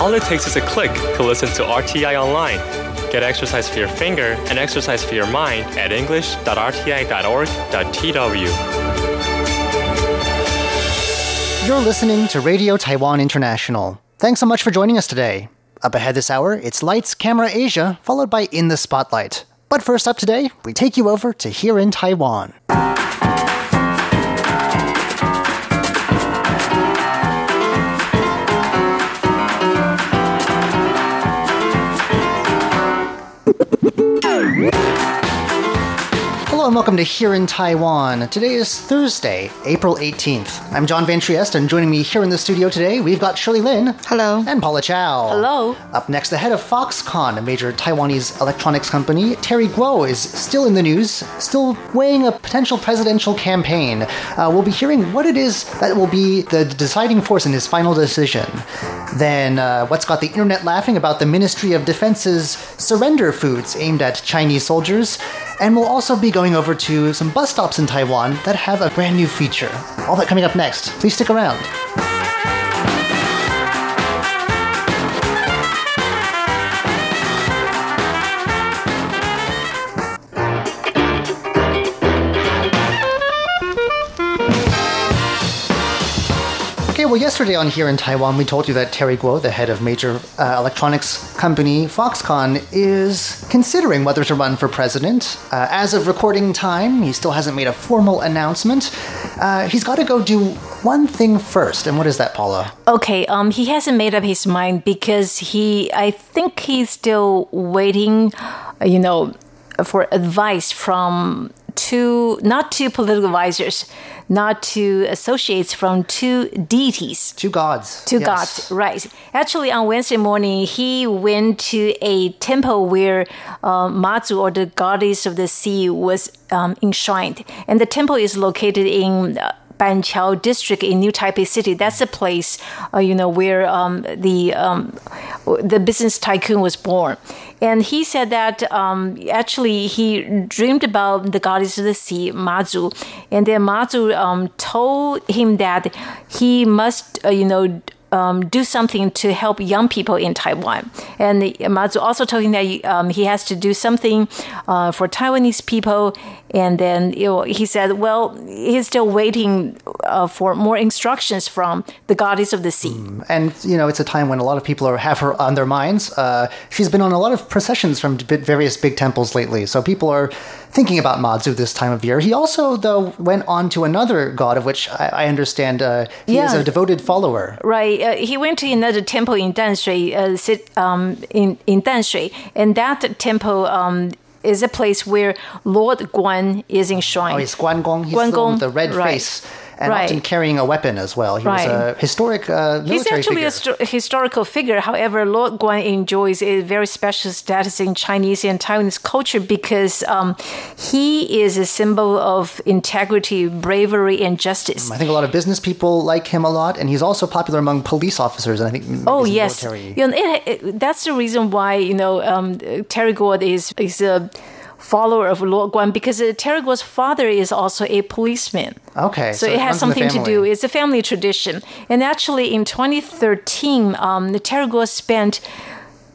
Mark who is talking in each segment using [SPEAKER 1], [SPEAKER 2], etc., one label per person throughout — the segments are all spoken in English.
[SPEAKER 1] All it takes is a click to listen to RTI online. Get exercise for your finger and exercise for your mind at english.rti.org.tw.
[SPEAKER 2] You're listening to Radio Taiwan International. Thanks so much for joining us today. Up ahead this hour, it's Lights, Camera Asia, followed by In the Spotlight. But first up today, we take you over to Here in Taiwan. Hello and welcome to Here in Taiwan. Today is Thursday, April 18th. I'm John Van Trieste, and joining me here in the studio today, we've got Shirley Lin.
[SPEAKER 3] Hello.
[SPEAKER 2] And Paula Chow.
[SPEAKER 4] Hello.
[SPEAKER 2] Up next, the head of Foxconn, a major Taiwanese electronics company, Terry Guo, is still in the news, still weighing a potential presidential campaign. Uh, we'll be hearing what it is that will be the deciding force in his final decision. Then, uh, what's got the internet laughing about the Ministry of Defense's surrender foods aimed at Chinese soldiers? And we'll also be going over to some bus stops in Taiwan that have a brand new feature. All that coming up next. Please stick around. Well, yesterday on Here in Taiwan, we told you that Terry Guo, the head of major uh, electronics company Foxconn, is considering whether to run for president. Uh, as of recording time, he still hasn't made a formal announcement. Uh, he's got to go do one thing first, and what is that, Paula?
[SPEAKER 4] Okay, um, he hasn't made up his mind because he, I think he's still waiting, you know, for advice from two, not two political advisors, not two associates from two deities.
[SPEAKER 2] Two gods.
[SPEAKER 4] Two
[SPEAKER 2] Yes.
[SPEAKER 4] gods, right. Actually, on Wednesday morning, he went to a temple where uh, Mazu, or the goddess of the sea, was um, enshrined. And the temple is located in uh, Banqiao district in New Taipei City. That's the place, uh, you know, where um, the um, the business tycoon was born. And he said that um, actually he dreamed about the goddess of the sea, Mazu, and then Mazu um, told him that he must, uh, you know, um, do something to help young people in Taiwan. And Mazu also told him that um, he has to do something uh, for Taiwanese people. And then you know, he said, well, he's still waiting uh, for more instructions from the goddess of the sea.
[SPEAKER 2] And you know, it's a time when a lot of people are, have her on their minds. Uh, she's been on a lot of processions from various big temples lately, so people are thinking about Mazu this time of year. He also, though, went on to another god of which I, I understand uh, he is a devoted follower.
[SPEAKER 4] Right. Uh, he went to another temple in Danshui, uh, sit, um, in, in Danshui, and that temple um, is a place where Lord Guan is enshrined.
[SPEAKER 2] Oh, he's Guan Gong. He's
[SPEAKER 4] Guan
[SPEAKER 2] the
[SPEAKER 4] Gong,
[SPEAKER 2] the red
[SPEAKER 4] right.
[SPEAKER 2] face and
[SPEAKER 4] Right.
[SPEAKER 2] often carrying a weapon as well. He was a historic uh, military
[SPEAKER 4] He's actually
[SPEAKER 2] figure.
[SPEAKER 4] a sto- historical figure. However, Lord Guan enjoys a very special status in Chinese and Taiwanese culture because um, he is a symbol of integrity, bravery, and justice.
[SPEAKER 2] I think a lot of business people like him a lot, and he's also popular among police officers. And I think
[SPEAKER 4] Oh yes,
[SPEAKER 2] military.
[SPEAKER 4] you know, it, it, that's the reason why you know um, Terry Gou is is a follower of Lord Guan because uh, father is also a policeman.
[SPEAKER 2] Okay,
[SPEAKER 4] so,
[SPEAKER 2] so
[SPEAKER 4] it
[SPEAKER 2] it
[SPEAKER 4] has something to do. It's a family tradition, and actually in 2013, um, the Terry spent.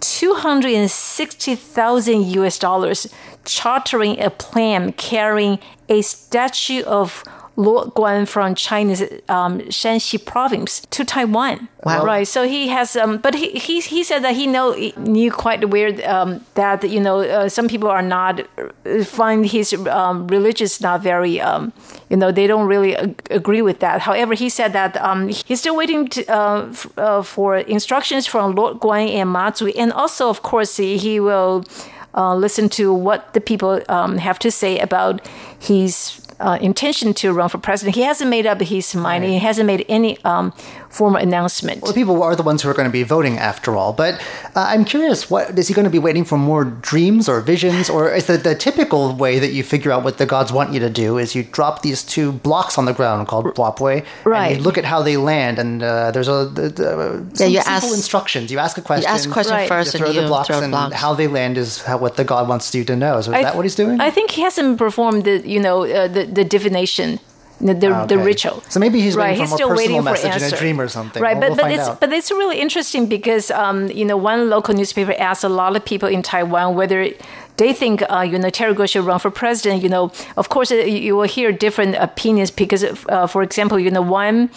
[SPEAKER 4] 260,000 US dollars chartering a plane carrying a statue of Lord Guan from China's um, Shanxi province to Taiwan.
[SPEAKER 3] Wow.
[SPEAKER 4] Right. So he has, um, but he, he he said that he know he knew quite weird um, that you know uh, some people are not find his um, religious not very um, you know they don't really ag- agree with that. However, he said that um, he's still waiting to, uh, f- uh, for instructions from Lord Guan and Mazu, and also of course he, he will uh, listen to what the people um, have to say about his. Uh, intention to run for president. He hasn't made up his mind. He hasn't made any um, formal announcement.
[SPEAKER 2] Well, people are the ones who are going to be voting after all. But uh, I'm curious, what is he going to be waiting for more dreams or visions, or is the, the typical way that you figure out what the gods want you to do is you drop these two blocks on the ground called blopway, and
[SPEAKER 4] Right.
[SPEAKER 2] you look at how they land, and uh, there's a the, the, some
[SPEAKER 3] you
[SPEAKER 2] simple
[SPEAKER 3] ask-
[SPEAKER 2] instructions. You ask a question.
[SPEAKER 3] You ask a question
[SPEAKER 4] Right.
[SPEAKER 3] first
[SPEAKER 2] you throw
[SPEAKER 3] and
[SPEAKER 2] the
[SPEAKER 3] you
[SPEAKER 2] blocks,
[SPEAKER 3] throw
[SPEAKER 2] and
[SPEAKER 3] blocks.
[SPEAKER 2] how they land is how, what the god wants you to know. So is
[SPEAKER 4] I
[SPEAKER 2] that what he's doing?
[SPEAKER 4] I think he hasn't performed the you know uh, the the divination the, the, the ritual.
[SPEAKER 2] So maybe he's
[SPEAKER 4] right.
[SPEAKER 2] waiting
[SPEAKER 4] He's
[SPEAKER 2] for
[SPEAKER 4] still waiting for
[SPEAKER 2] message in
[SPEAKER 4] answer.
[SPEAKER 2] a dream or something.
[SPEAKER 4] Right,
[SPEAKER 2] Well,
[SPEAKER 4] but
[SPEAKER 2] we'll
[SPEAKER 4] but it's
[SPEAKER 2] out.
[SPEAKER 4] but it's really interesting because um, you know one local newspaper asked a lot of people in Taiwan whether they think uh, you know Terry Gou should run for president. You know, of course, uh, you, you will hear different opinions because, uh, for example, you know one.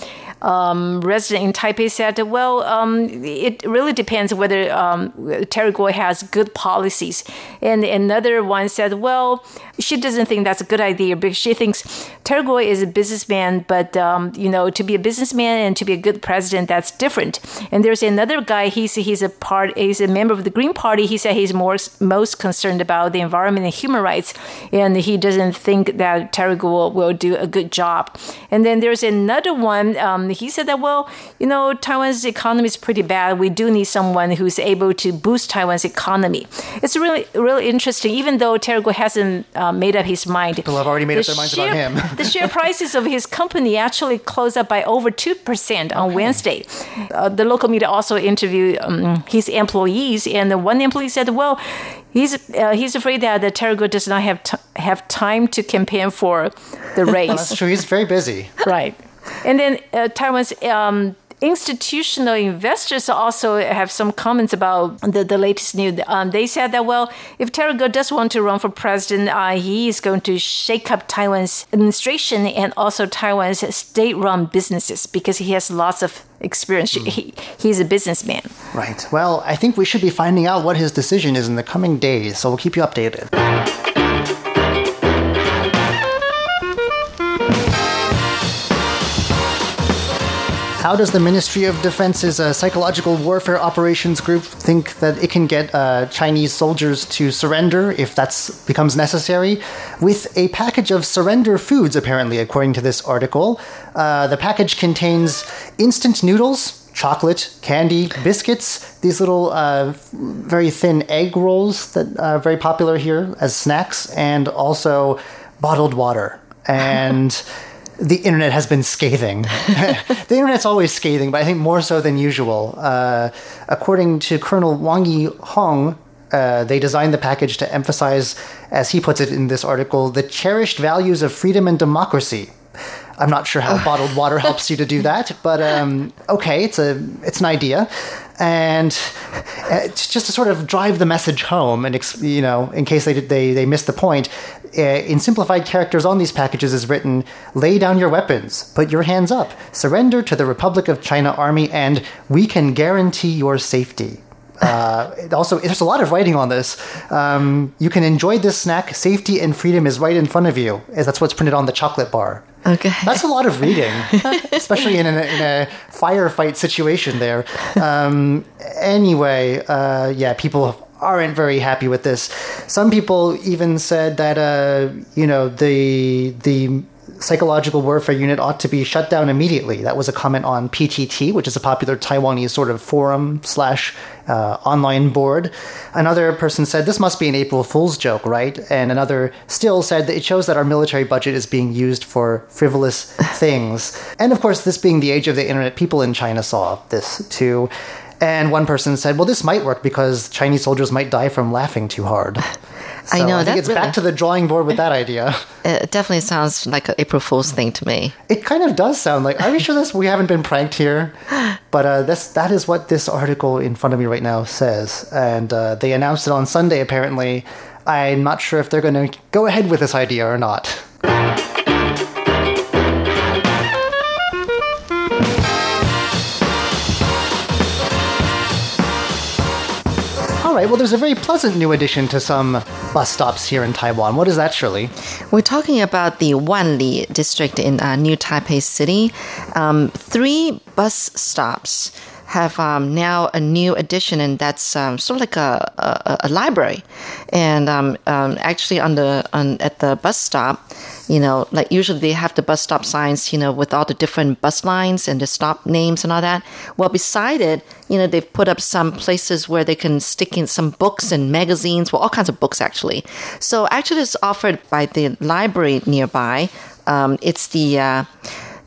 [SPEAKER 4] Um, resident in Taipei said, "Well, um, it really depends whether um, Terry Gou has good policies." And another one said, "Well, she doesn't think that's a good idea because she thinks Terry Gou is a businessman, but um, you know, to be a businessman and to be a good president, that's different." And there's another guy. He's he's a part. He's a member of the Green Party. He said he's more most concerned about the environment and human rights, and he doesn't think that Terry Gou will, will do a good job. And then there's another one. He said that well, you know, Taiwan's economy is pretty bad. We do need someone who's able to boost Taiwan's economy. It's really really interesting. Even though Terry Gou hasn't uh, made up his mind,
[SPEAKER 2] People have already made
[SPEAKER 4] the
[SPEAKER 2] up their minds about him.
[SPEAKER 4] the share prices of his company actually closed up by over 2% on Wednesday. Uh, the local media also interviewed um, his employees, and the one employee said, well, he's, uh, he's afraid that the Terry Gou does not have, have time to campaign for the race.
[SPEAKER 2] That's true. He's very busy.
[SPEAKER 4] right. And then uh, Taiwan's um, institutional investors also have some comments about the, the latest news. Um, they said that, well, if Terry Gou does want to run for president, uh, he is going to shake up Taiwan's administration and also Taiwan's state run businesses because he has lots of experience. He, he's a businessman.
[SPEAKER 2] Right. Well, I think we should be finding out what his decision is in the coming days, so we'll keep you updated. How does the Ministry of Defense's uh, Psychological Warfare Operations Group think that it can get uh, Chinese soldiers to surrender if that becomes necessary? With a package of surrender foods, apparently, according to this article. Uh, the package contains instant noodles, chocolate, candy, biscuits, these little uh, very thin egg rolls that are very popular here as snacks, and also bottled water. And the internet has been scathing. the internet's always scathing, but I think more so than usual. Uh, according to Colonel Wang Yi Hong, uh, they designed the package to emphasize, as he puts it in this article, the cherished values of freedom and democracy. I'm not sure how bottled water helps you to do that, but um, okay, it's a it's an idea, and uh, just to sort of drive the message home, and you know, in case they they they missed the point, uh, in simplified characters on these packages is written: "Lay down your weapons, put your hands up, surrender to the Republic of China Army, and we can guarantee your safety." Uh, it also, there's a lot of writing on this. Um, you can enjoy this snack. Safety and freedom is right in front of you, as that's what's printed on the chocolate bar.
[SPEAKER 3] Okay.
[SPEAKER 2] That's a lot of reading, especially in a, in a firefight situation there. Um, anyway, uh, yeah, people aren't very happy with this. Some people even said that, uh, you know, the, the psychological warfare unit ought to be shut down immediately. That was a comment on PTT, which is a popular Taiwanese sort of forum slash uh, online board. Another person said this must be an April Fool's joke, right? And another still said that it shows that our military budget is being used for frivolous things. And of course, this being the age of the internet, people in China saw this too. And one person said, "Well, this might work because Chinese soldiers might die from laughing too hard."
[SPEAKER 3] I know,
[SPEAKER 2] I think it's
[SPEAKER 3] really-
[SPEAKER 2] back to the drawing board with that idea.
[SPEAKER 3] It definitely sounds like an April Fool's thing to me.
[SPEAKER 2] It kind of does sound like. Are we sure this? We haven't been pranked here, but uh, this that is what this article in front of me right now says, and uh, they announced it on Sunday. Apparently, I'm not sure if they're going to go ahead with this idea or not. All right. Well, there's a very pleasant new addition to some bus stops here in Taiwan. What is that, Shirley?
[SPEAKER 3] We're talking about the Wanli district in uh, New Taipei City. Um, three bus stops have um, now a new addition, and that's um, sort of like a, a, a library. And um, um, actually, on the on at the bus stop, you know, like usually they have the bus stop signs, you know, with all the different bus lines and the stop names and all that. Well, beside it, you know, they've put up some places where they can stick in some books and magazines, well, all kinds of books actually. So actually, it's offered by the library nearby. Um, it's the uh,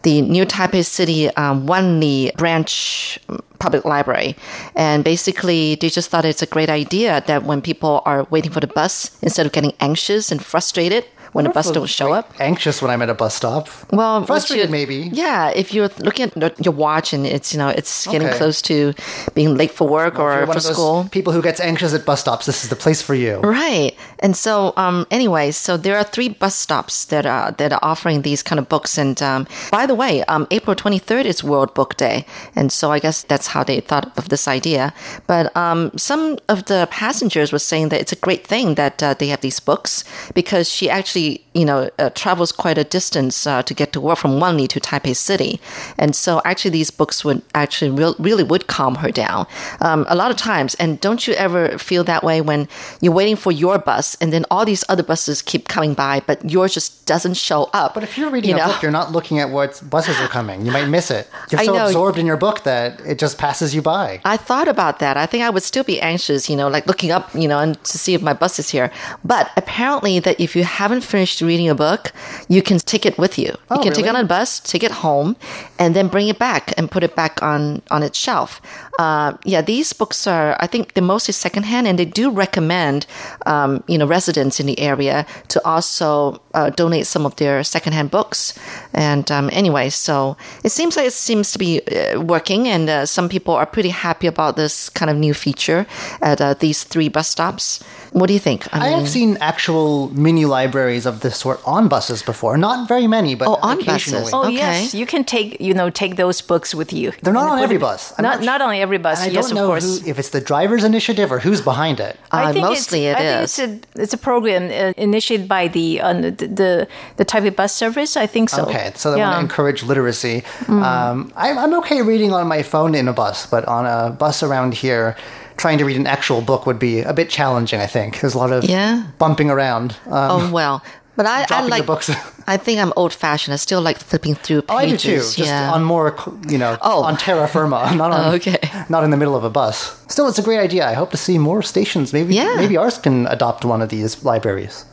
[SPEAKER 3] the New Taipei City um, Wanli branch public library. And basically, they just thought it's a great idea that when people are waiting for the bus, instead of getting anxious and frustrated when a bus don't show up.
[SPEAKER 2] Anxious when I'm at a bus stop.
[SPEAKER 3] Well,
[SPEAKER 2] frustrated maybe.
[SPEAKER 3] Yeah, if you're looking at your watch and it's you know it's getting
[SPEAKER 2] Okay.
[SPEAKER 3] close to being late for work
[SPEAKER 2] you're
[SPEAKER 3] or for school.
[SPEAKER 2] people who gets anxious at bus stops, this is the place for you.
[SPEAKER 3] Right. And so, um, anyway, so there are three bus stops that are that are offering these kind of books. And um, by the way, um, April 23rd is World Book Day, and so I guess that's how they thought of this idea. But um, some of the passengers were saying that it's a great thing that uh, they have these books because she actually, you know, uh, travels quite a distance uh, to get to work from Wanli to Taipei City, and so actually these books would actually real, really would calm her down. Um, a lot of times, and don't you ever feel that way when you're waiting for your bus and then all these other buses keep coming by, but yours just doesn't show up.
[SPEAKER 2] But if you're reading
[SPEAKER 3] you
[SPEAKER 2] a
[SPEAKER 3] know?
[SPEAKER 2] book, you're not looking at what buses are coming. You might miss it. You're so absorbed in your book that it just passes you by.
[SPEAKER 3] I thought about that. I think I would still be anxious, you know, like looking up, you know, and to see if my bus is here. But apparently, that if you haven't finished reading a book, you can take it with you.
[SPEAKER 2] Oh,
[SPEAKER 3] you can take it on a bus, take it home, and then bring it back and put it back on on its shelf. Uh, yeah, these books are, I think, they're mostly secondhand, and they do recommend, um, you know, residents in the area to also uh, donate some of their secondhand books. And um, anyway, so it seems like it seems to be uh, working, and uh, some people are pretty happy about this kind of new feature at uh, these three bus stops. What do you think?
[SPEAKER 2] I have seen actual mini libraries of this sort on buses before. Not very many, but
[SPEAKER 3] Oh, on
[SPEAKER 2] occasionally.
[SPEAKER 3] buses.
[SPEAKER 4] Oh
[SPEAKER 3] Okay.
[SPEAKER 4] yes, you can take you know take those books with you.
[SPEAKER 2] They're not on every bus. I'm
[SPEAKER 4] Not
[SPEAKER 2] not
[SPEAKER 4] not on every bus.
[SPEAKER 2] And I
[SPEAKER 4] yes,
[SPEAKER 2] don't know
[SPEAKER 4] of course.
[SPEAKER 2] who, if it's the driver's initiative or who's behind it.
[SPEAKER 3] Uh,
[SPEAKER 4] think
[SPEAKER 3] mostly
[SPEAKER 4] it's,
[SPEAKER 3] it
[SPEAKER 4] I
[SPEAKER 3] is.
[SPEAKER 4] think it's a it's a program uh, initiated by the uh, the, the the Taipei bus service. I think so.
[SPEAKER 2] Okay, so they want to encourage literacy.
[SPEAKER 3] Mm.
[SPEAKER 2] Um, I'm, I'm okay reading on my phone in a bus, but on a bus around here, trying to read an actual book would be a bit challenging. I think there's a lot of
[SPEAKER 3] Yeah.
[SPEAKER 2] bumping around. Um,
[SPEAKER 3] Oh well, but I, I like
[SPEAKER 2] books.
[SPEAKER 3] I think I'm old fashioned. I still like flipping through
[SPEAKER 2] Oh, I do too. Just
[SPEAKER 3] yeah.
[SPEAKER 2] on more, you know,
[SPEAKER 3] Oh.
[SPEAKER 2] on terra firma, not on,
[SPEAKER 3] Oh, okay.
[SPEAKER 2] not in the middle of a bus. Still, it's a great idea. I hope to see more stations. Maybe,
[SPEAKER 3] Yeah.
[SPEAKER 2] maybe ours can adopt one of these libraries.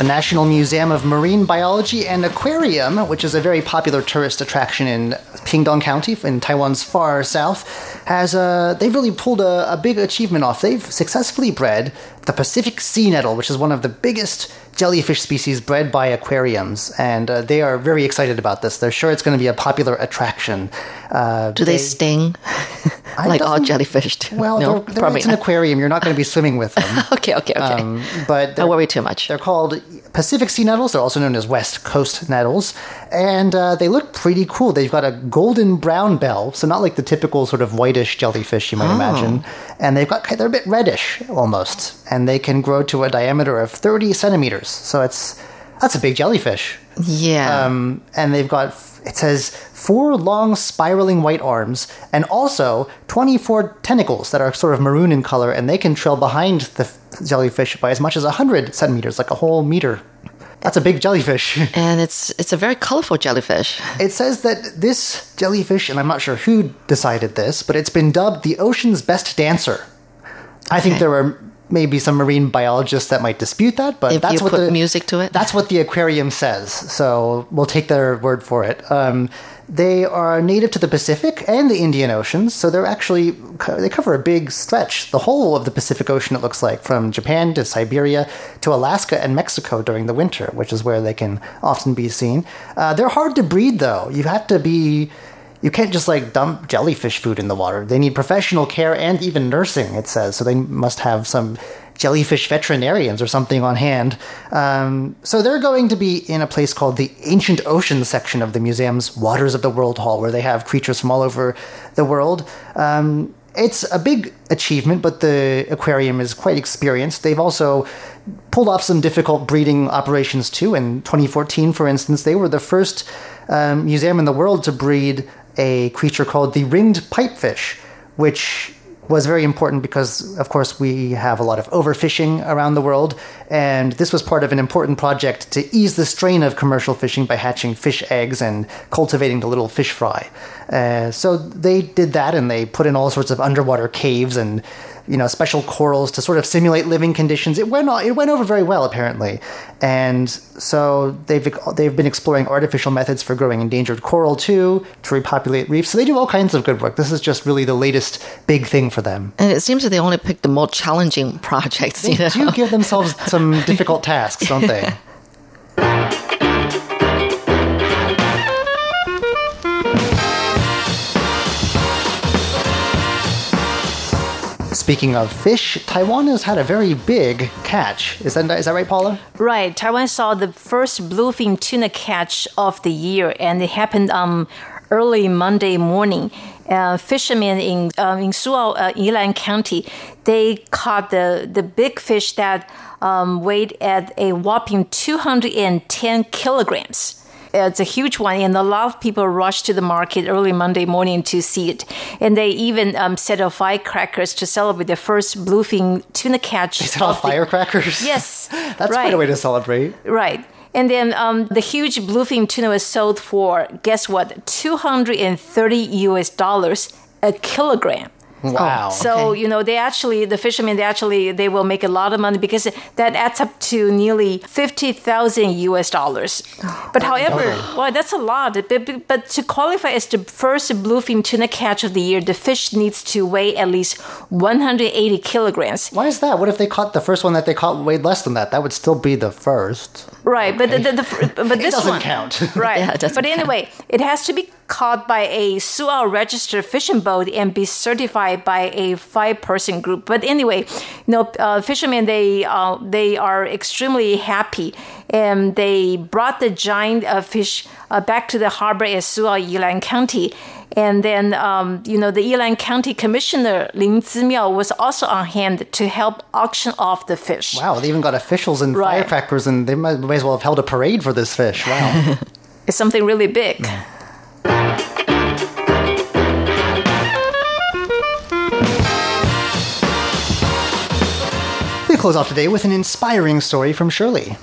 [SPEAKER 2] The National Museum of Marine Biology and Aquarium, which is a very popular tourist attraction in Pingdong County in Taiwan's far south, has uh, they've really pulled a, a big achievement off. They've successfully bred the Pacific sea nettle, which is one of the biggest jellyfish species bred by aquariums, and uh, they are very excited about this. They're sure it's going to be a popular attraction. Uh,
[SPEAKER 3] Do they, sting like all jellyfish? do?
[SPEAKER 2] Well,
[SPEAKER 3] no,
[SPEAKER 2] they're, they're, it's an aquarium. You're not going to be swimming with them.
[SPEAKER 3] Okay, okay, okay.
[SPEAKER 2] Um, but
[SPEAKER 3] I worry too much.
[SPEAKER 2] They're called Pacific sea nettles. They're also known as West Coast nettles, and uh, they look pretty cool. They've got a golden brown bell, so not like the typical sort of whitish jellyfish you might imagine. And they've got they're a bit reddish almost, and they can grow to a diameter of 30 centimeters. So it's that's a big jellyfish.
[SPEAKER 3] Yeah.
[SPEAKER 2] Um, and they've got it says four long spiraling white arms and also 24 tentacles that are sort of maroon in color and they can trail behind the jellyfish by as much as 100 centimeters like a whole meter that's a big jellyfish
[SPEAKER 3] and it's it's a very colorful jellyfish.
[SPEAKER 2] it says that this jellyfish and i'm not sure who decided this but it's been dubbed the ocean's best dancer i think there are maybe some marine biologists that might dispute that but
[SPEAKER 3] If
[SPEAKER 2] that's
[SPEAKER 3] you
[SPEAKER 2] what
[SPEAKER 3] put
[SPEAKER 2] the
[SPEAKER 3] music to it.
[SPEAKER 2] that's what the aquarium says, so we'll take their word for it. Um, they are native to the Pacific and the Indian Oceans, so they're actually they cover a big stretch, the whole of the Pacific Ocean. It looks like from Japan to Siberia to Alaska and Mexico during the winter, which is where they can often be seen. Uh, they're hard to breed, though. You have to be you can't just like dump jellyfish food in the water. They need professional care and even nursing, it says. So they must have some jellyfish veterinarians or something on hand. Um, so they're going to be in a place called the Ancient Ocean section of the museum's Waters of the World Hall, where they have creatures from all over the world. Um, it's a big achievement, but the aquarium is quite experienced. They've also pulled off some difficult breeding operations too. In 2014, for instance, they were the first um, museum in the world to breed a creature called the ringed pipefish, which was very important because, of course, we have a lot of overfishing around the world, and this was part of an important project to ease the strain of commercial fishing by hatching fish eggs and cultivating the little fish fry. Uh, so they did that, and they put in all sorts of underwater caves and you know, special corals to sort of simulate living conditions. It went it went over very well apparently, and so they've they've been exploring artificial methods for growing endangered coral too to repopulate reefs. So they do all kinds of good work. This is just really the latest big thing for them.
[SPEAKER 3] And it seems that they only pick the more challenging projects.
[SPEAKER 2] They
[SPEAKER 3] you know?
[SPEAKER 2] do give themselves some difficult tasks, don't they? Speaking of fish, Taiwan has had a very big catch. Is that is that right, Paula?
[SPEAKER 4] Right. Taiwan saw the first bluefin tuna catch of the year, and it happened um, early Monday morning. Uh, fishermen in uh, in Suao, uh, Yilan County, they caught the the big fish that um, weighed at a whopping 210 kilograms. It's a huge one, and a lot of people rushed to the market early Monday morning to see it. And they even um, set off firecrackers to celebrate the first bluefin tuna catch.
[SPEAKER 2] They set off firecrackers.
[SPEAKER 4] Yes,
[SPEAKER 2] that's
[SPEAKER 4] right.
[SPEAKER 2] quite a way to celebrate.
[SPEAKER 4] Right. And then um, the huge bluefin tuna was sold for guess what, two hundred and thirty U.S. dollars a kilogram.
[SPEAKER 2] Oh, wow.
[SPEAKER 4] So
[SPEAKER 3] Okay.
[SPEAKER 4] you know they actually the fishermen they actually they will make a lot of money because that adds up to nearly fifty thousand U.S. dollars. Oh, but however, well that's a lot. But, but to qualify as the first bluefin tuna catch of the year, the fish needs to weigh at least one hundred eighty kilograms.
[SPEAKER 2] Why is that? What if they caught the first one that they caught weighed less than that? That would still be the first.
[SPEAKER 4] Right, but the, the, the but this
[SPEAKER 2] doesn't
[SPEAKER 4] one
[SPEAKER 2] count.
[SPEAKER 4] Right,
[SPEAKER 3] Yeah, doesn't
[SPEAKER 4] but anyway, it has to be caught by a Suao registered fishing boat and be certified by a five-person group. But anyway, you know, uh, fishermen they uh, they are extremely happy, and they brought the giant uh, fish uh, back to the harbor at Suao, Yilan County. And then, um, you know, the Yilan County Commissioner Lin Zimiao was also on hand to help auction off the fish.
[SPEAKER 2] Wow, they even got officials and
[SPEAKER 4] Right.
[SPEAKER 2] firecrackers, and they might, may as well have held a parade for this fish. Wow.
[SPEAKER 4] It's something really big.
[SPEAKER 2] We close off today with an inspiring story from Shirley.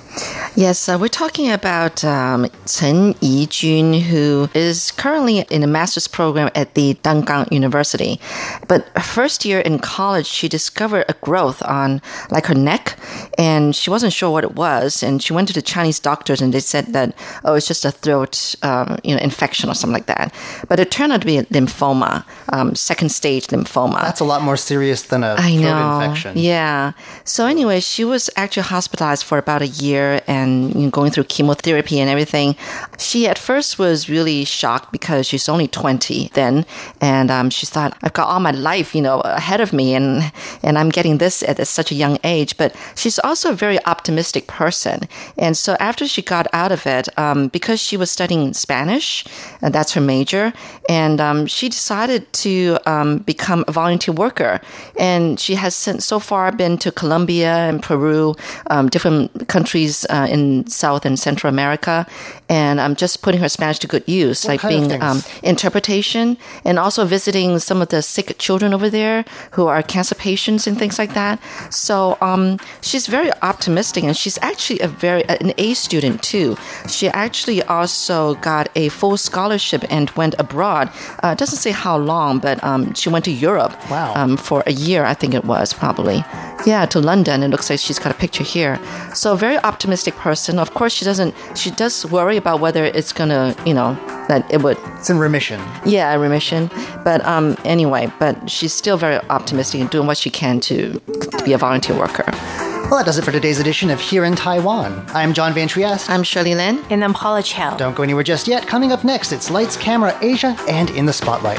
[SPEAKER 3] Yes, uh, we're talking about um, Chen Yijun, who is currently in a master's program at the Tamkang University. But first year in college, she discovered a growth on like her neck, and she wasn't sure what it was. And she went to the Chinese doctors, and they said that oh, it's just a throat, um, you know, infection or something like that. But it turned out to be a lymphoma, um, second stage lymphoma.
[SPEAKER 2] That's a lot more serious than a
[SPEAKER 3] I
[SPEAKER 2] throat
[SPEAKER 3] know.
[SPEAKER 2] infection.
[SPEAKER 3] Yeah. So anyway, she was actually hospitalized for about a year and you know, going through chemotherapy and everything. She at first was really shocked because she's only 20 then, and um, she thought, "I've got all my life, you know, ahead of me, and and I'm getting this at such a young age." But she's also a very optimistic person, and so after she got out of it, um, because she was studying Spanish, and that's her major, and um, she decided to um, become a volunteer worker, and she has since so far been to Colombia and Peru, um, different countries uh, in South and Central America, and I'm just putting her Spanish to good use, like being um, interpretation and also visiting some of the sick children over there who are cancer patients and things like that. So um, she's very optimistic, and she's actually a very an A student too. She actually also got a full scholarship and went abroad. Uh, it doesn't say how long, but um, she went to Europe
[SPEAKER 2] Wow.
[SPEAKER 3] um, for a year, I think it was probably. Yeah, to London. It looks like she's got a picture here. So very optimistic person. Of course, she doesn't. She does worry about whether it's gonna, you know, that it would
[SPEAKER 2] It's in remission.
[SPEAKER 3] yeah, remission. But um, anyway, but she's still very optimistic and doing what she can to, to be a volunteer worker.
[SPEAKER 2] Well, that does it for today's edition of Here in Taiwan. I'm John Van Trieste.
[SPEAKER 3] I'm Shirley Lin.
[SPEAKER 4] And I'm Paula Chow.
[SPEAKER 2] Don't go anywhere just yet. Coming up next, it's Lights, Camera, Asia, and In the Spotlight.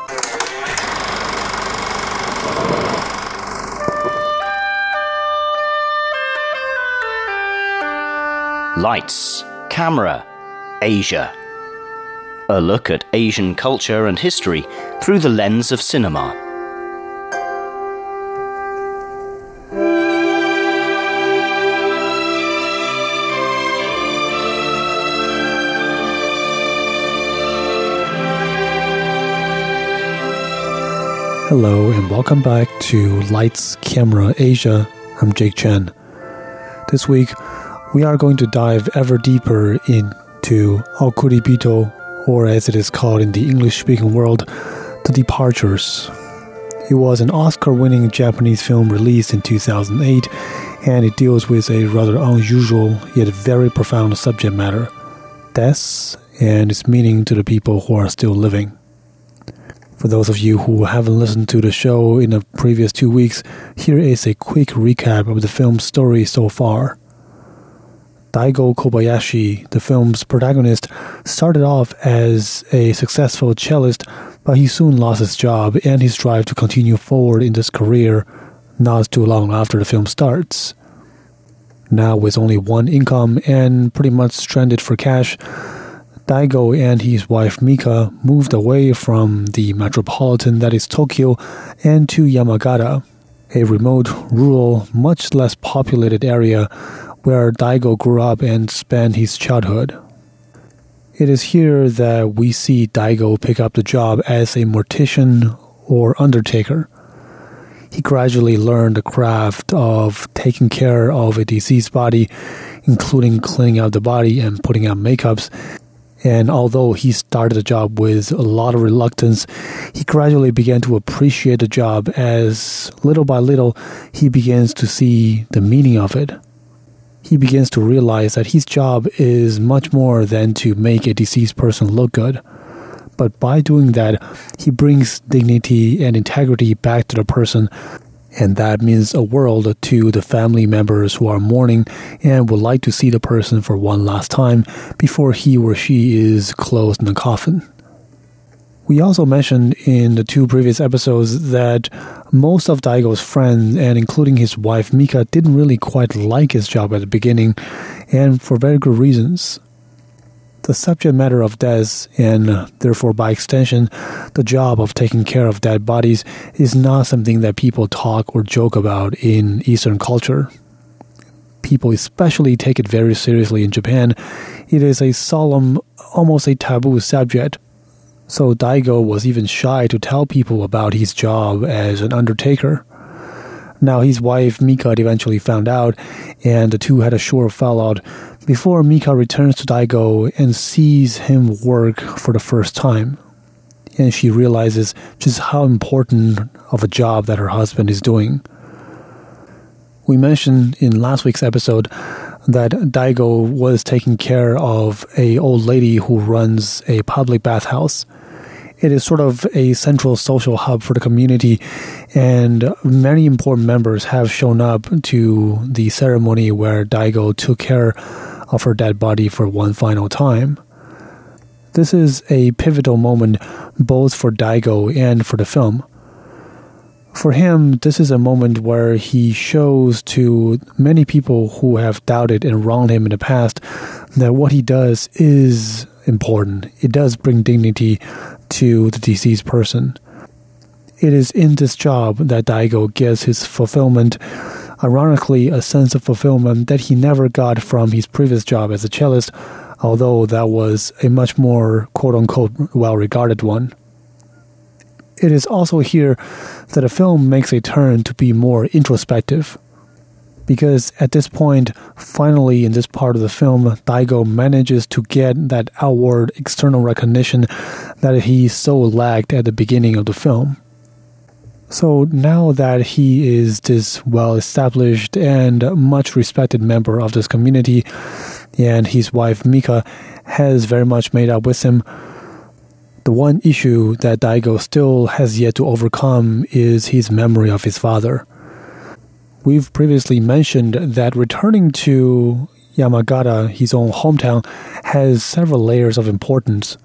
[SPEAKER 5] Lights, Camera, Asia. A look at Asian culture and history through the lens of cinema.
[SPEAKER 6] Hello and welcome back to Lights Camera Asia. I'm Jake Chen. This week, we are going to dive ever deeper into Okuribito, or as it is called in the English speaking world, The Departures. It was an Oscar winning Japanese film released in 2008, and it deals with a rather unusual yet very profound subject matter death and its meaning to the people who are still living. For those of you who haven't listened to the show in the previous two weeks, here is a quick recap of the film's story so far. Daigo Kobayashi, the film's protagonist, started off as a successful cellist, but he soon lost his job and his drive to continue forward in this career not too long after the film starts. Now, with only one income and pretty much stranded for cash, Daigo and his wife Mika moved away from the metropolitan that is Tokyo and to Yamagata, a remote, rural, much less populated area where Daigo grew up and spent his childhood. It is here that we see Daigo pick up the job as a mortician or undertaker. He gradually learned the craft of taking care of a deceased body, including cleaning out the body and putting on makeups. And although he started the job with a lot of reluctance, he gradually began to appreciate the job as little by little he begins to see the meaning of it he begins to realize that his job is much more than to make a deceased person look good. But by doing that, he brings dignity and integrity back to the person, and that means a world to the family members who are mourning and would like to see the person for one last time before he or she is closed in the coffin. We also mentioned in the two previous episodes that most of Daigo's friends, and including his wife Mika, didn't really quite like his job at the beginning, and for very good reasons. The subject matter of death, and therefore by extension, the job of taking care of dead bodies, is not something that people talk or joke about in Eastern culture. People especially take it very seriously in Japan. It is a solemn, almost a taboo subject so Daigo was even shy to tell people about his job as an undertaker. Now his wife Mika eventually found out, and the two had a short fallout before Mika returns to Daigo and sees him work for the first time. And she realizes just how important of a job that her husband is doing. We mentioned in last week's episode that Daigo was taking care of a old lady who runs a public bathhouse it is sort of a central social hub for the community, and many important members have shown up to the ceremony where Daigo took care of her dead body for one final time. This is a pivotal moment both for Daigo and for the film. For him, this is a moment where he shows to many people who have doubted and wronged him in the past that what he does is important. It does bring dignity to the deceased person. It is in this job that Daigo gets his fulfillment, ironically, a sense of fulfillment that he never got from his previous job as a cellist, although that was a much more quote unquote well regarded one. It is also here that the film makes a turn to be more introspective because at this point, finally in this part of the film, Daigo manages to get that outward external recognition that he so lacked at the beginning of the film. So now that he is this well established and much respected member of this community, and his wife Mika has very much made up with him, The one issue that Daigo still has yet to overcome is his memory of his father. We've previously mentioned that returning to Yamagata, his own hometown, has several layers of importance.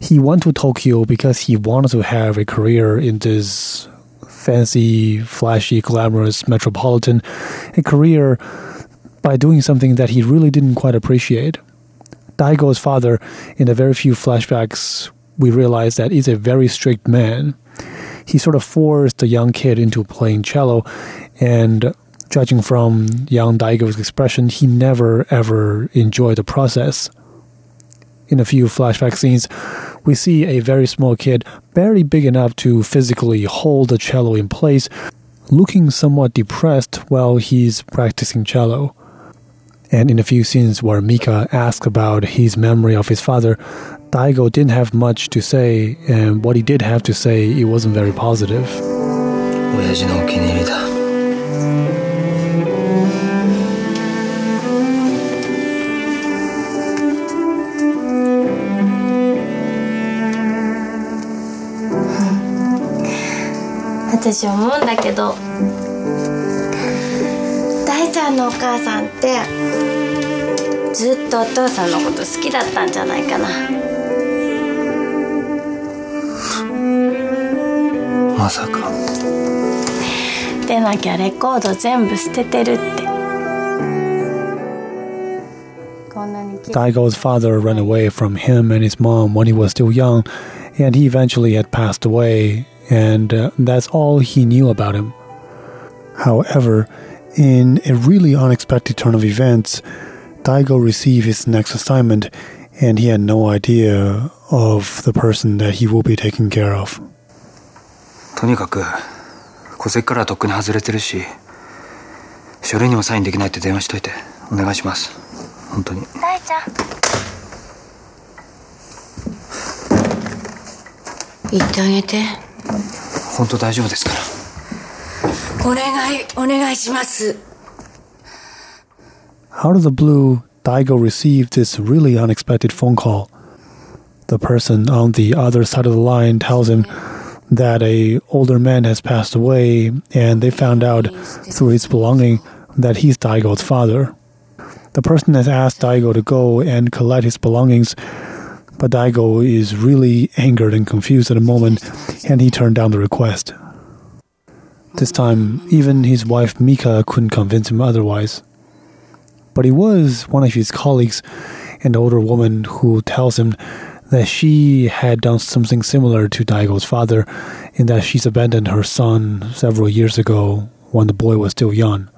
[SPEAKER 6] He went to Tokyo because he wanted to have a career in this fancy, flashy, glamorous metropolitan, a career by doing something that he really didn't quite appreciate. Daigo's father, in a very few flashbacks, we realize that he's a very strict man. He sort of forced the young kid into playing cello, and judging from young Daigo's expression, he never ever enjoyed the process. In a few flashback scenes, we see a very small kid, barely big enough to physically hold the cello in place, looking somewhat depressed while he's practicing cello. And in a few scenes where Mika asks about his memory of his father, Daigo didn't have much to say, and what he did have to say, it wasn't very positive.
[SPEAKER 7] 親父のお気に入りだ
[SPEAKER 8] 私思うんだけど大ちゃんのお母さんってずっとお父さんのこと好きだったんじゃないかな
[SPEAKER 7] まさか
[SPEAKER 8] でなきゃレコード全部捨ててるって
[SPEAKER 6] Daigo's father ran away from him and his mom when he was still young, and he eventually had passed away and uh, that's all he knew about him. However, in a really unexpected turn of events, Daigo received his next assignment, and he had no idea of the person that he will be taking care of.
[SPEAKER 7] とにかく戸籍からとっくに外れてるし書類にもサインできないって電話しといてお願いします本当に
[SPEAKER 8] 大ちゃん言ってあげて
[SPEAKER 7] 本当大丈夫ですから
[SPEAKER 8] お願いお願いします
[SPEAKER 6] Out of the blue, Daigo received this really unexpected phone call. The person on the other side of the line tells him that a older man has passed away and they found out through his belonging that he's Daigo's father. The person has asked Daigo to go and collect his belongings but Daigo is really angered and confused at the moment, and he turned down the request. This time, even his wife Mika couldn't convince him otherwise. But he was one of his colleagues, an older woman, who tells him that she had done something similar to Daigo's father, in that she's abandoned her son several years ago when the boy was still young.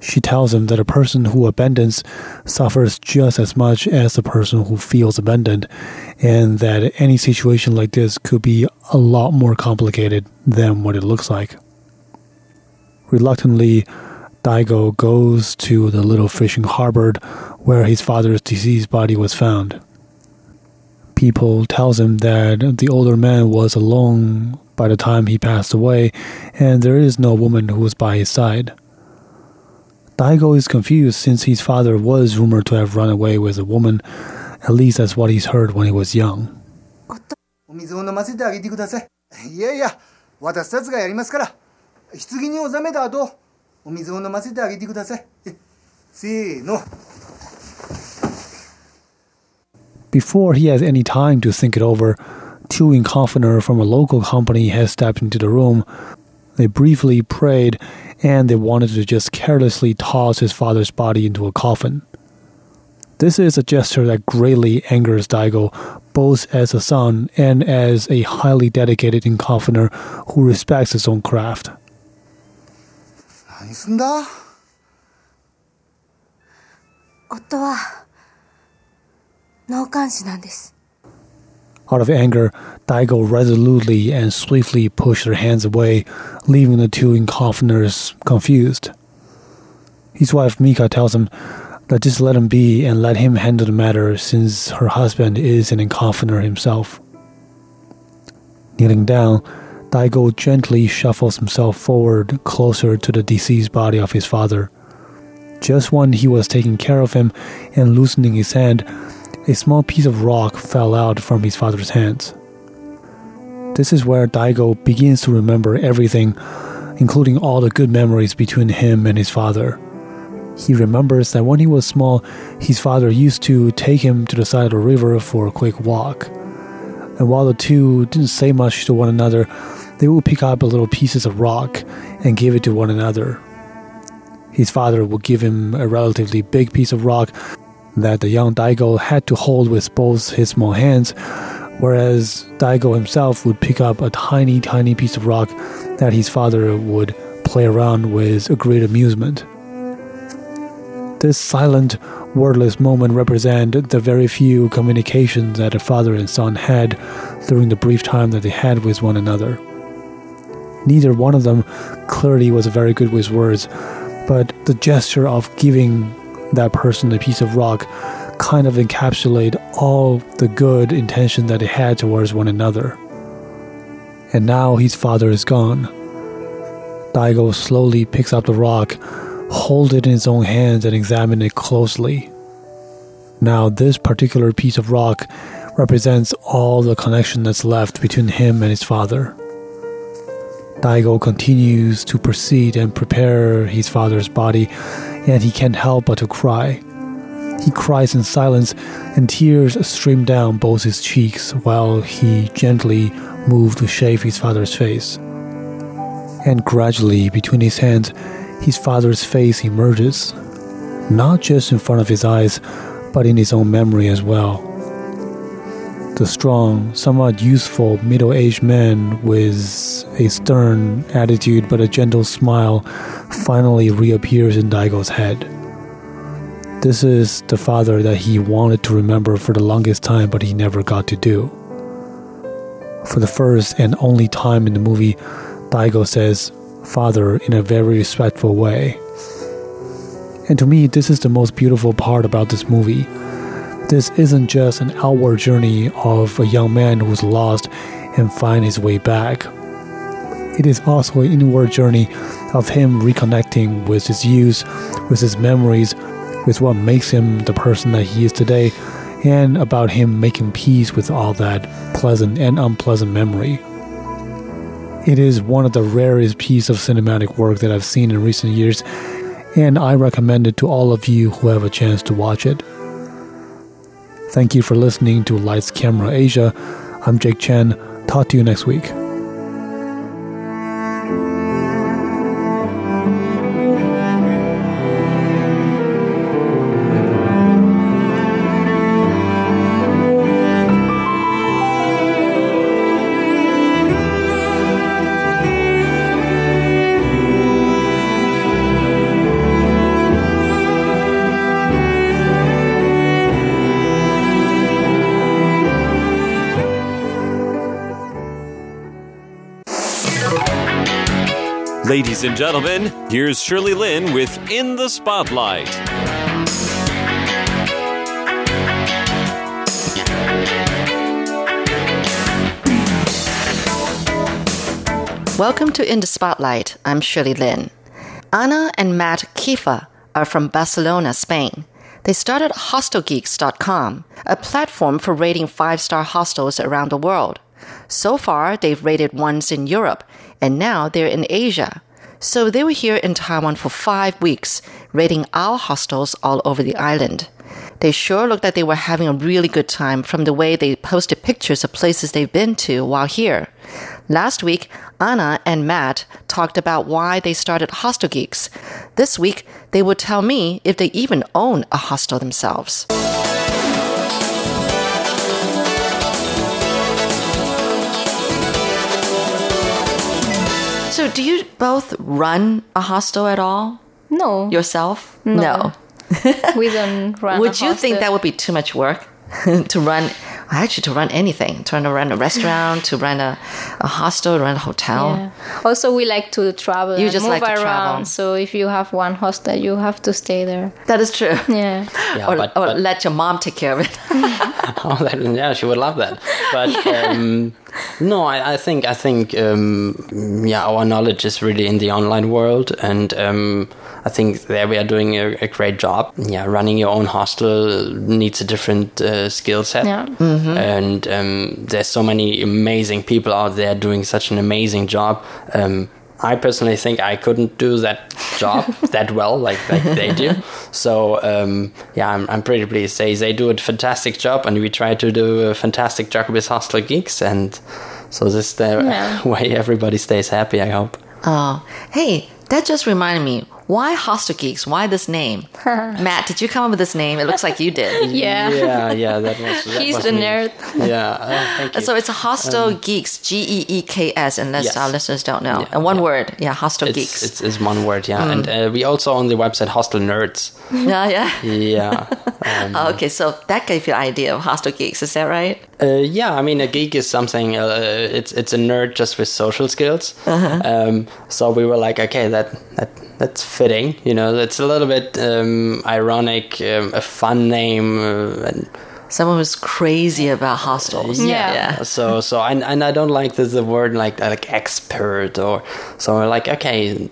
[SPEAKER 6] She tells him that a person who abandons suffers just as much as a person who feels abandoned, and that any situation like this could be a lot more complicated than what it looks like. Reluctantly, Daigo goes to the little fishing harbor where his father's deceased body was found People tells him that the older man was alone by the time he passed away, and there is no woman who was by his side. Daigo is confused since his father was rumored to have run away with a woman. At least that's what he's heard when he was young.
[SPEAKER 9] お水を飲ませてあげてください。いやいや、私たちがやりますから。棺に納めた後、お水を飲ませてあげてください。せーの。
[SPEAKER 6] Before he has any time to think it over, Chewing Coffiner from a local company has stepped into the room. They briefly prayed and they wanted to just carelessly toss his father's body into a coffin. This is a gesture that greatly angers Daigo, both as a son and as a highly dedicated encofiner who respects his own craft.
[SPEAKER 9] 何すんだ
[SPEAKER 8] 夫は 脳幹視なんです
[SPEAKER 6] out of anger, Daigo resolutely and swiftly pushed her hands away, leaving the two encoffiners confused. His wife Mika tells him that just let him be and let him handle the matter since her husband is an encoffiner himself. Kneeling down, Daigo gently shuffles himself forward closer to the deceased body of his father. Just when he was taking care of him and loosening his hand, a small piece of rock fell out from his father's hands. This is where Daigo begins to remember everything, including all the good memories between him and his father. He remembers that when he was small, his father used to take him to the side of the river for a quick walk. And while the two didn't say much to one another, they would pick up little pieces of rock and give it to one another. His father would give him a relatively big piece of rock that the young Daigo had to hold with both his small hands, whereas Daigo himself would pick up a tiny, tiny piece of rock that his father would play around with a great amusement. This silent, wordless moment represent the very few communications that a father and son had during the brief time that they had with one another. Neither one of them clearly was very good with words, but the gesture of giving that person a piece of rock kind of encapsulate all the good intention that they had towards one another. And now his father is gone. Daigo slowly picks up the rock hold it in his own hands and examine it closely. Now, this particular piece of rock represents all the connection that's left between him and his father. Daigo continues to proceed and prepare his father's body, and he can't help but to cry. He cries in silence, and tears stream down both his cheeks while he gently moves to shave his father's face. And gradually, between his hands, his father's face emerges, not just in front of his eyes, but in his own memory as well. The strong, somewhat youthful middle aged man with a stern attitude but a gentle smile finally reappears in Daigo's head. This is the father that he wanted to remember for the longest time, but he never got to do. For the first and only time in the movie, Daigo says, father in a very respectful way. And to me, this is the most beautiful part about this movie. This isn't just an outward journey of a young man who's lost and find his way back. It is also an inward journey of him reconnecting with his youth, with his memories, with what makes him the person that he is today, and about him making peace with all that pleasant and unpleasant memory. It is one of the rarest pieces of cinematic work that I've seen in recent years, and I recommend it to all of you who have a chance to watch it. Thank you for listening to Lights Camera Asia. I'm Jake Chen. Talk to you next week.
[SPEAKER 10] Ladies and gentlemen, here's Shirley Lin with In the Spotlight.
[SPEAKER 3] Welcome to In the Spotlight. I'm Shirley Lin. Anna and Matt Kiefer are from Barcelona, Spain. They started HostelGeeks.com, a platform for rating five star hostels around the world. So far, they've rated ones in Europe, and now they're in Asia. So they were here in Taiwan for five weeks, raiding our hostels all over the island. They sure looked like they were having a really good time from the way they posted pictures of places they've been to while here. Last week, Anna and Matt talked about why they started Hostel Geeks. This week, they would tell me if they even own a hostel themselves. So, do you both run a hostel at all?
[SPEAKER 11] No.
[SPEAKER 3] Yourself?
[SPEAKER 11] No. we don't run.
[SPEAKER 3] Would you think that would be too much work to run? Actually, to run anything, to run a restaurant, to run a, a hostel, run a hotel.
[SPEAKER 11] Yeah. Also, we like to travel.
[SPEAKER 3] You just
[SPEAKER 11] move
[SPEAKER 3] like to
[SPEAKER 11] around.
[SPEAKER 3] travel.
[SPEAKER 11] So if you have one hostel, you have to stay there.
[SPEAKER 3] That is true.
[SPEAKER 11] Yeah.
[SPEAKER 12] Yeah,
[SPEAKER 3] or,
[SPEAKER 12] but-
[SPEAKER 3] or
[SPEAKER 12] but-
[SPEAKER 3] let your mom take care of it.
[SPEAKER 12] oh, that, yeah, she would love that. But um, No, I, I think I think um, yeah, our knowledge is really in the online world, and um, I think there we are doing a, a, great job. Yeah, running your own hostel needs a different uh, skill set,
[SPEAKER 11] Yeah.
[SPEAKER 12] and um, there's so many amazing people out there doing such an amazing job. Um, I personally think I couldn't do that job that well, like, like they do. So um, yeah, I'm, I'm pretty pleased. They they do a fantastic job, and we try to do a fantastic job with Hostel Geeks, and so this is the
[SPEAKER 3] Yeah.
[SPEAKER 12] way everybody stays happy. I hope.
[SPEAKER 3] Oh, hey, that just reminded me. Why Hostel Geeks? Why this name? Matt, did you come up with this name? It looks like you did.
[SPEAKER 11] Yeah.
[SPEAKER 12] Yeah, yeah, that was. That
[SPEAKER 11] He's
[SPEAKER 12] was
[SPEAKER 11] the
[SPEAKER 12] me.
[SPEAKER 11] nerd.
[SPEAKER 12] Yeah, uh, thank you.
[SPEAKER 3] So it's a Hostel
[SPEAKER 12] Um,
[SPEAKER 3] Geeks, G E E K S, unless
[SPEAKER 12] Yes.
[SPEAKER 3] our listeners don't know. and one word, yeah, Hostel
[SPEAKER 12] it's,
[SPEAKER 3] Geeks.
[SPEAKER 12] It's, it's one word, yeah.
[SPEAKER 3] Mm.
[SPEAKER 12] And uh, we also on the website Hostel Nerds.
[SPEAKER 3] yeah, yeah.
[SPEAKER 12] Yeah. Um,
[SPEAKER 3] Oh, okay, so that gave you an idea of Hostel Geeks, is that right?
[SPEAKER 12] Uh, yeah, I mean, a geek is something. Uh, it's it's a nerd just with social skills.
[SPEAKER 3] Uh-huh.
[SPEAKER 12] Um, so we were like, okay, that that that's fitting. You know, it's a little bit um, ironic, um, a fun name. Uh, and
[SPEAKER 3] Someone who's crazy about hostels.
[SPEAKER 12] yeah. So so and, and I don't like the, the word like like expert or so we're like okay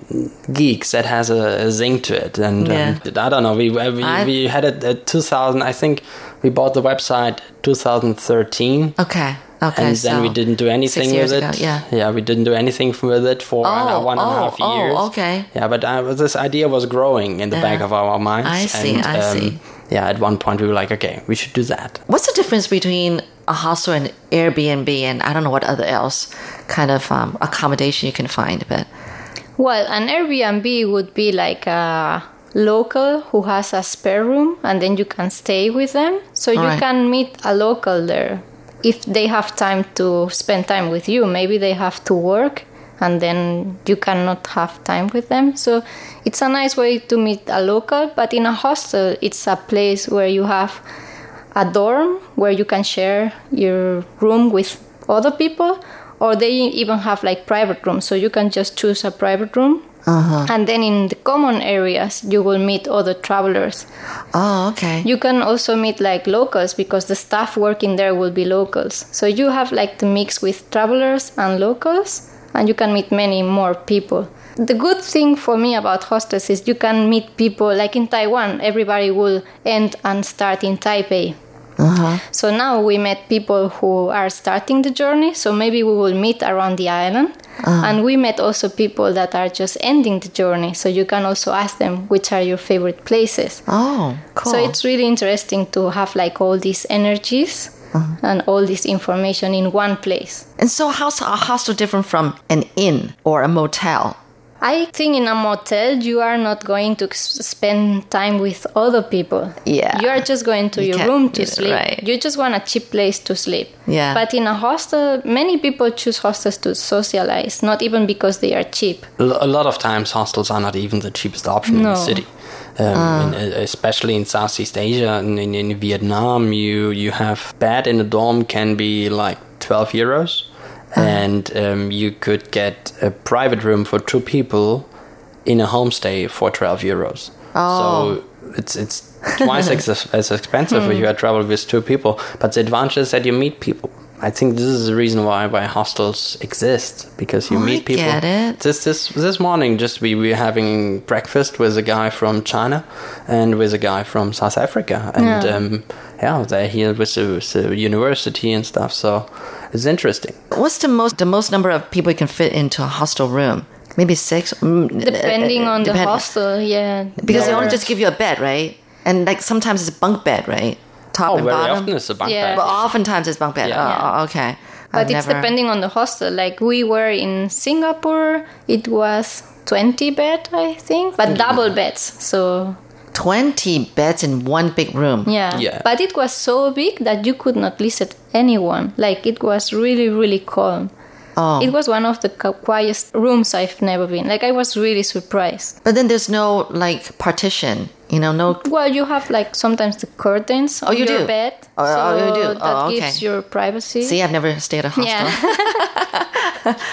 [SPEAKER 12] geeks that has a, a zing to it and
[SPEAKER 3] Yeah.
[SPEAKER 12] um, I don't know we we,
[SPEAKER 3] I-
[SPEAKER 12] we had it at 2000 I think we bought the website 2013
[SPEAKER 3] Okay. Okay.
[SPEAKER 12] and
[SPEAKER 3] so
[SPEAKER 12] then we didn't do anything
[SPEAKER 3] six years
[SPEAKER 12] with it.
[SPEAKER 3] ago, yeah.
[SPEAKER 12] yeah, we didn't do anything with it for I don't know,
[SPEAKER 3] Oh,
[SPEAKER 12] one and a
[SPEAKER 3] oh, oh,
[SPEAKER 12] years.
[SPEAKER 3] okay.
[SPEAKER 12] Yeah, but uh, this idea was growing in the back of our minds.
[SPEAKER 3] I see,
[SPEAKER 12] and,
[SPEAKER 3] I
[SPEAKER 12] um,
[SPEAKER 3] see.
[SPEAKER 12] Yeah, at one point we were like, okay, we should do that.
[SPEAKER 3] What's the difference between a hostel and Airbnb and I don't know what other else kind of um, accommodation you can find, but
[SPEAKER 11] Well, an Airbnb would be like a local who has a spare room and then you can stay with them. So you
[SPEAKER 3] Alright.
[SPEAKER 11] can meet a local there if they have time to spend time with you. Maybe they have to work and then you cannot have time with them. So it's a nice way to meet a local, but in a hostel, it's a place where you have a dorm where you can share your room with other people or they even have like private rooms so you can just choose a private room
[SPEAKER 3] Uh-huh.
[SPEAKER 11] and then in the common areas you will meet other travelers
[SPEAKER 3] oh, okay.
[SPEAKER 11] you can also meet like locals because the staff working there will be locals so you have like the mix with travelers and locals and you can meet many more people the good thing for me about hostels is you can meet people like in taiwan everybody will end and start in taipei
[SPEAKER 3] Uh-huh.
[SPEAKER 11] so now we met people who are starting the journey. So maybe we will meet around the island.
[SPEAKER 3] Ah.
[SPEAKER 11] And we met also people that are just ending the journey. So you can also ask them which are your favorite places.
[SPEAKER 3] Oh, cool.
[SPEAKER 11] So it's really interesting to have like all these energies and all this information in one place.
[SPEAKER 3] And so, how's a hostel different from an inn or a motel?
[SPEAKER 11] I think in a motel you are not going to spend time with other people.
[SPEAKER 3] Yeah.
[SPEAKER 11] You are just going to
[SPEAKER 3] You
[SPEAKER 11] your room to sleep.
[SPEAKER 3] right.
[SPEAKER 11] You just want a cheap place to sleep.
[SPEAKER 3] Yeah.
[SPEAKER 11] But in a hostel, many people choose hostels to socialize, not even because they are cheap.
[SPEAKER 12] A lot of times, hostels are not even the cheapest option in
[SPEAKER 11] No.
[SPEAKER 12] the city. Um,
[SPEAKER 11] Ah.
[SPEAKER 12] in, uh, especially in Southeast Asia and in, in Vietnam, you you have bed in a dorm can be like twelve euros, and um, you could get a private room for two people in a homestay for twelve euros.
[SPEAKER 3] Oh.
[SPEAKER 12] So it's it's twice ex- as expensive if you had travel with two people. But the advantage is that you meet people. I think this is the reason why why hostels exist because you
[SPEAKER 3] Oh, I
[SPEAKER 12] meet people.
[SPEAKER 3] get it.
[SPEAKER 12] This this this morning, just we were having breakfast with a guy from China and with a guy from South Africa, and
[SPEAKER 3] Yeah.
[SPEAKER 12] um, yeah, they're here with the, with the university and stuff. So it's interesting.
[SPEAKER 3] What's the most the most number of people you can fit into a hostel room? Maybe six. Mm,
[SPEAKER 11] Depending
[SPEAKER 3] uh,
[SPEAKER 11] on the hostel, yeah.
[SPEAKER 3] Because they only
[SPEAKER 11] There-
[SPEAKER 3] just give you a bed, right? And like sometimes it's a bunk bed, right? Top
[SPEAKER 12] Oh,
[SPEAKER 3] and
[SPEAKER 12] very
[SPEAKER 3] bottom.
[SPEAKER 12] often it's a bunk
[SPEAKER 11] Yeah.
[SPEAKER 12] bed.
[SPEAKER 3] But oftentimes it's bunk bed.
[SPEAKER 12] Yeah.
[SPEAKER 3] Oh, okay.
[SPEAKER 11] But
[SPEAKER 3] I've
[SPEAKER 11] it's
[SPEAKER 3] never-
[SPEAKER 11] depending on the hostel. Like we were in Singapore, it was 20 bed, I think, but double beds. So
[SPEAKER 3] 20 beds in one big room.
[SPEAKER 11] yeah.
[SPEAKER 12] Yeah.
[SPEAKER 11] But it was so big that you could not listen to anyone. Like it was really, really calm.
[SPEAKER 3] Oh.
[SPEAKER 11] It was one of the quietest rooms I've never been. Like I was really surprised.
[SPEAKER 3] But then there's no like partition You know, no.
[SPEAKER 11] Well, you have like sometimes the curtains
[SPEAKER 3] Oh,
[SPEAKER 11] on
[SPEAKER 3] you
[SPEAKER 11] your
[SPEAKER 3] do?
[SPEAKER 11] bed.
[SPEAKER 3] Oh,
[SPEAKER 11] so
[SPEAKER 3] oh, you do?
[SPEAKER 11] That
[SPEAKER 3] Oh, okay.
[SPEAKER 11] gives your privacy.
[SPEAKER 3] See, I've never stayed at a hostel.
[SPEAKER 11] Yeah.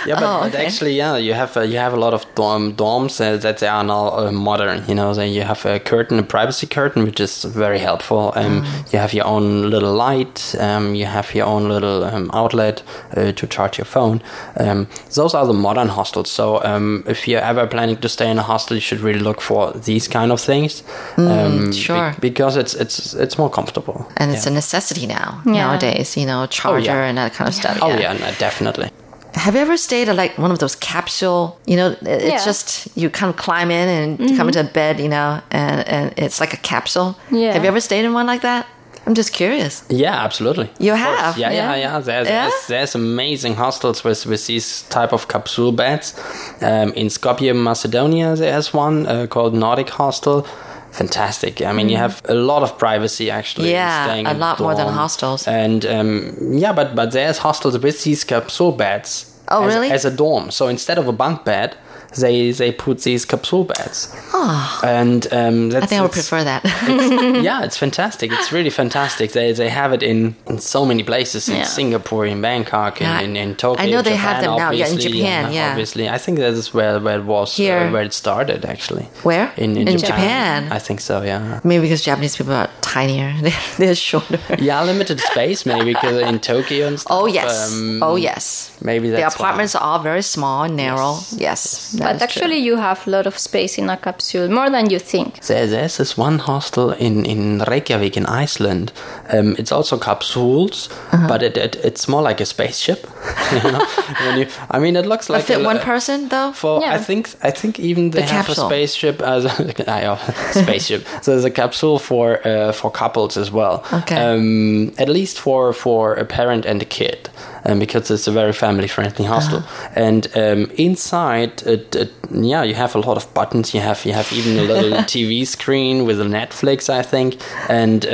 [SPEAKER 12] Yeah, but,
[SPEAKER 3] Oh,
[SPEAKER 12] but actually, yeah, you have uh, you have a lot of dorm, dorms uh, that they are now uh, modern. You know, so you have a curtain, a privacy curtain, which is very helpful. Um,
[SPEAKER 3] Mm.
[SPEAKER 12] You have your own little light. Um, you have your own little um, outlet uh, to charge your phone. Um, those are the modern hostels. So um, if you're ever planning to stay in a hostel, you should really look for these kind of things.
[SPEAKER 3] Mm,
[SPEAKER 12] um, be-
[SPEAKER 3] sure.
[SPEAKER 12] because it's it's it's more comfortable.
[SPEAKER 3] And it's
[SPEAKER 12] Yeah.
[SPEAKER 3] a necessity now
[SPEAKER 11] Yeah.
[SPEAKER 3] nowadays. You know, charger and that kind of stuff.
[SPEAKER 12] Oh yeah, no, definitely.
[SPEAKER 3] Have you ever stayed at like one of those capsule? You know, it's
[SPEAKER 11] Yeah.
[SPEAKER 3] just you kind of climb in and come into a bed, you know, and, and it's like a capsule.
[SPEAKER 11] Yeah.
[SPEAKER 3] Have you ever stayed in one like that? I'm just curious.
[SPEAKER 12] Yeah, absolutely.
[SPEAKER 3] You have?
[SPEAKER 12] Yeah, yeah,
[SPEAKER 11] Yeah.
[SPEAKER 12] yeah. There's,
[SPEAKER 3] Yeah?
[SPEAKER 12] There's, there's amazing hostels with, with these type of capsule beds. Um, in Skopje, Macedonia, there's one uh, called Nordic Hostel. Fantastic. I mean, you have a lot of privacy actually.
[SPEAKER 3] Mm. Yeah, a lot more than hostels.
[SPEAKER 12] And um, yeah, but but there's hostels with these capsule beds.
[SPEAKER 3] Oh,
[SPEAKER 12] as,
[SPEAKER 3] really?
[SPEAKER 12] As a dorm. So instead of a bunk bed, they they put these capsule beds.
[SPEAKER 3] Oh,
[SPEAKER 12] And um, that's,
[SPEAKER 3] I think I would prefer that.
[SPEAKER 12] yeah, it's fantastic. It's really fantastic. They they have it in, in so many places in
[SPEAKER 11] Yeah.
[SPEAKER 12] Singapore, in Bangkok, in,
[SPEAKER 3] Yeah,
[SPEAKER 12] in, in Tokyo.
[SPEAKER 3] I know they have
[SPEAKER 12] Japan,
[SPEAKER 3] them now. Yeah, in
[SPEAKER 12] obviously,
[SPEAKER 3] Japan, yeah.
[SPEAKER 12] obviously. I think that is where, where it was uh, where it started actually.
[SPEAKER 3] Where?
[SPEAKER 12] In, in,
[SPEAKER 3] In
[SPEAKER 12] Japan.
[SPEAKER 3] Japan.
[SPEAKER 12] I think so. Yeah.
[SPEAKER 3] Maybe because Japanese people are tinier, they're, they're shorter.
[SPEAKER 12] Yeah, limited space maybe because in Tokyo and stuff.
[SPEAKER 3] Oh yes,
[SPEAKER 12] um,
[SPEAKER 3] oh yes.
[SPEAKER 12] Maybe
[SPEAKER 3] The
[SPEAKER 12] that's why.
[SPEAKER 3] apartments are all very small and narrow. Yes, that
[SPEAKER 11] but
[SPEAKER 3] is
[SPEAKER 11] actually, you have a lot of space in a capsule, more than you think.
[SPEAKER 12] There, there's this one hostel in, in Reykjavik in Iceland. Um, it's also capsules,
[SPEAKER 3] Uh-huh.
[SPEAKER 12] but it, it it's more like a spaceship. you know? when you, I mean, it looks
[SPEAKER 3] true.
[SPEAKER 12] like
[SPEAKER 3] But fit
[SPEAKER 12] a,
[SPEAKER 3] one person though.
[SPEAKER 12] For
[SPEAKER 11] Yeah.
[SPEAKER 12] I think I think even they
[SPEAKER 3] The
[SPEAKER 12] have
[SPEAKER 3] capsule.
[SPEAKER 12] a spaceship as I know, spaceship. so there's a capsule for uh, for couples as well.
[SPEAKER 3] Okay.
[SPEAKER 12] Um, at least for for a parent and a kid, um, because it's a very family friendly hostel.
[SPEAKER 3] Uh-huh.
[SPEAKER 12] And um, inside, it, it, yeah, you have a lot of buttons. You have you have even a little TV screen with a Netflix, I think, and.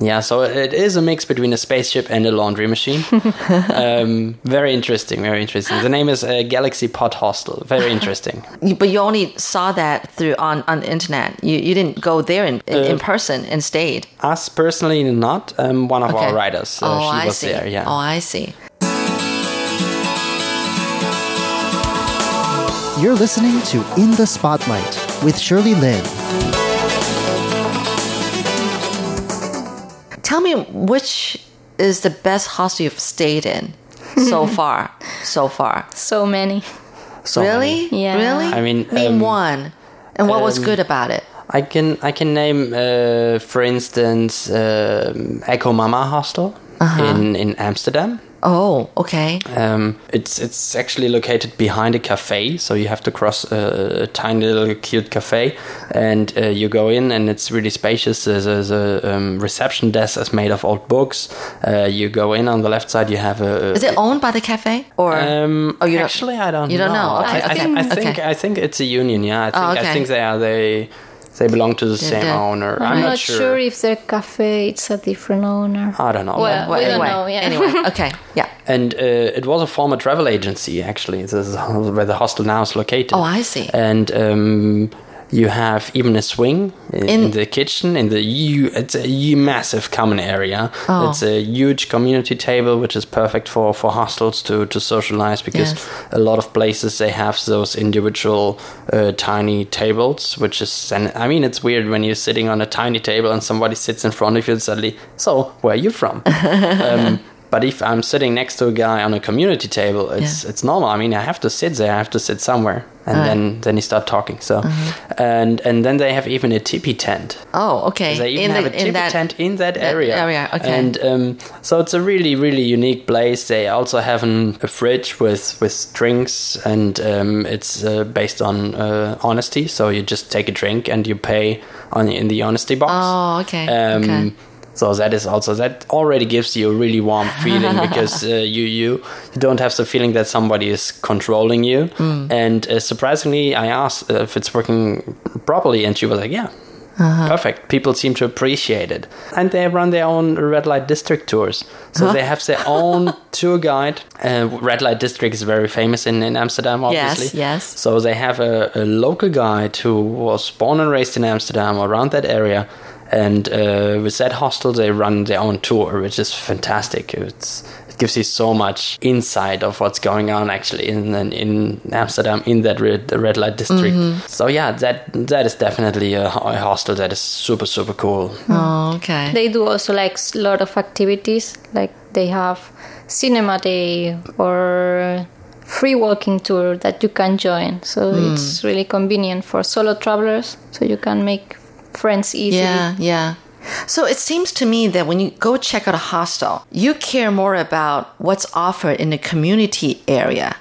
[SPEAKER 12] Yeah, so it is a mix between a spaceship and a laundry machine. um, very interesting, very interesting. The name is uh, Galaxy Pod Hostel. Very interesting.
[SPEAKER 3] But you only saw that through on on the internet. You you didn't go there in in, in
[SPEAKER 12] Uh,
[SPEAKER 3] person and stayed.
[SPEAKER 12] Us personally, not. Um, one of
[SPEAKER 3] Okay.
[SPEAKER 12] our writers. Uh,
[SPEAKER 3] oh,
[SPEAKER 12] she
[SPEAKER 3] I
[SPEAKER 12] was
[SPEAKER 3] see.
[SPEAKER 12] there. Yeah.
[SPEAKER 3] Oh, I see.
[SPEAKER 2] You're listening to In the Spotlight with Shirley Lin.
[SPEAKER 3] Tell me which is the best hostel you've stayed in so far. So far.
[SPEAKER 11] So many.
[SPEAKER 12] So
[SPEAKER 3] really?
[SPEAKER 11] many. Yeah.
[SPEAKER 3] Really?
[SPEAKER 12] I mean,
[SPEAKER 3] name
[SPEAKER 12] um,
[SPEAKER 3] one. And what was
[SPEAKER 12] um,
[SPEAKER 3] good about it?
[SPEAKER 12] I can I can name, uh, for instance, um, Echo Mama Hostel
[SPEAKER 3] Uh-huh.
[SPEAKER 12] in in Amsterdam.
[SPEAKER 3] Oh, okay.
[SPEAKER 12] Um, it's it's actually located behind a cafe, so you have to cross a, a tiny little cute cafe, and uh, you go in, and it's really spacious. There's, there's a um, reception desk that's made of old books. Uh, you go in on the left side, you have a.
[SPEAKER 3] Is it owned by the cafe or?
[SPEAKER 12] Um,
[SPEAKER 3] oh, you don't-
[SPEAKER 12] actually, I don't.
[SPEAKER 3] you don't know?
[SPEAKER 12] I,
[SPEAKER 3] Okay,
[SPEAKER 12] I, think, I think
[SPEAKER 3] okay.
[SPEAKER 12] I think it's a union. Yeah, I think
[SPEAKER 3] Oh, okay.
[SPEAKER 12] I think they are they. They belong to the
[SPEAKER 3] Yeah,
[SPEAKER 12] same
[SPEAKER 3] yeah.
[SPEAKER 12] owner.
[SPEAKER 11] I'm,
[SPEAKER 12] I'm,
[SPEAKER 11] not sure. if the cafe it's a different owner.
[SPEAKER 12] I don't know.
[SPEAKER 11] Well,
[SPEAKER 3] Well,
[SPEAKER 11] we
[SPEAKER 3] anyway,
[SPEAKER 11] don't know. Yeah.
[SPEAKER 3] anyway, okay, yeah.
[SPEAKER 12] And uh, it was a former travel agency, actually. This is where the hostel now is located.
[SPEAKER 3] Oh, I see.
[SPEAKER 12] And um, you have even a swing in,
[SPEAKER 3] In-
[SPEAKER 12] in the kitchen. In the hu- it's a massive common area.
[SPEAKER 3] Oh.
[SPEAKER 12] It's a huge community table, which is perfect for, for hostels to, to socialize because
[SPEAKER 3] Yes.
[SPEAKER 12] a lot of places they have those individual uh, tiny tables, which is and I mean it's weird when you're sitting on a tiny table and somebody sits in front of you and suddenly, so where are you from? um, but if I'm sitting next to a guy on a community table, it's
[SPEAKER 3] Yeah.
[SPEAKER 12] it's normal. I mean, I have to sit there. I have to sit somewhere, and
[SPEAKER 3] Right.
[SPEAKER 12] then then you start talking. So,
[SPEAKER 3] Uh-huh.
[SPEAKER 12] and and then they have even a tippy tent.
[SPEAKER 3] Oh, okay.
[SPEAKER 12] They even have a tippy tent in that area.
[SPEAKER 3] area, okay.
[SPEAKER 12] And um, so it's a really, really unique place. They also have an, a fridge with with drinks, and um, it's uh, based on uh, honesty. So you just take a drink and you pay on in the honesty box.
[SPEAKER 3] Oh, okay.
[SPEAKER 12] Um,
[SPEAKER 3] okay.
[SPEAKER 12] So that is also that already gives you a really warm feeling because uh, you you you don't have the feeling that somebody is controlling you.
[SPEAKER 3] Mm.
[SPEAKER 12] And uh, surprisingly, I asked uh, if it's working properly, and she was like, "Yeah, perfect. People seem to appreciate it, and they run their own red light district tours. So
[SPEAKER 3] Huh?
[SPEAKER 12] they have their own tour guide. Uh, red light district is very famous in, in Amsterdam, obviously.
[SPEAKER 3] yes.
[SPEAKER 12] So they have a, a local guide who was born and raised in Amsterdam, around that area, and uh, with that hostel they run their own tour, which is fantastic. It's, it gives you so much insight of what's going on actually in in, in Amsterdam in that red, red light district.
[SPEAKER 3] Mhm.
[SPEAKER 12] So yeah, that that is definitely a, a hostel that is super super cool.
[SPEAKER 3] Oh, okay.
[SPEAKER 11] They do also like a lot of activities, like they have cinema day or free walking tour that you can join. So
[SPEAKER 3] Hmm.
[SPEAKER 11] it's really convenient for solo travelers, so you can make friends easily.
[SPEAKER 3] Yeah, yeah. So it seems to me that when you go check out a hostel, you care more about what's offered in the community area,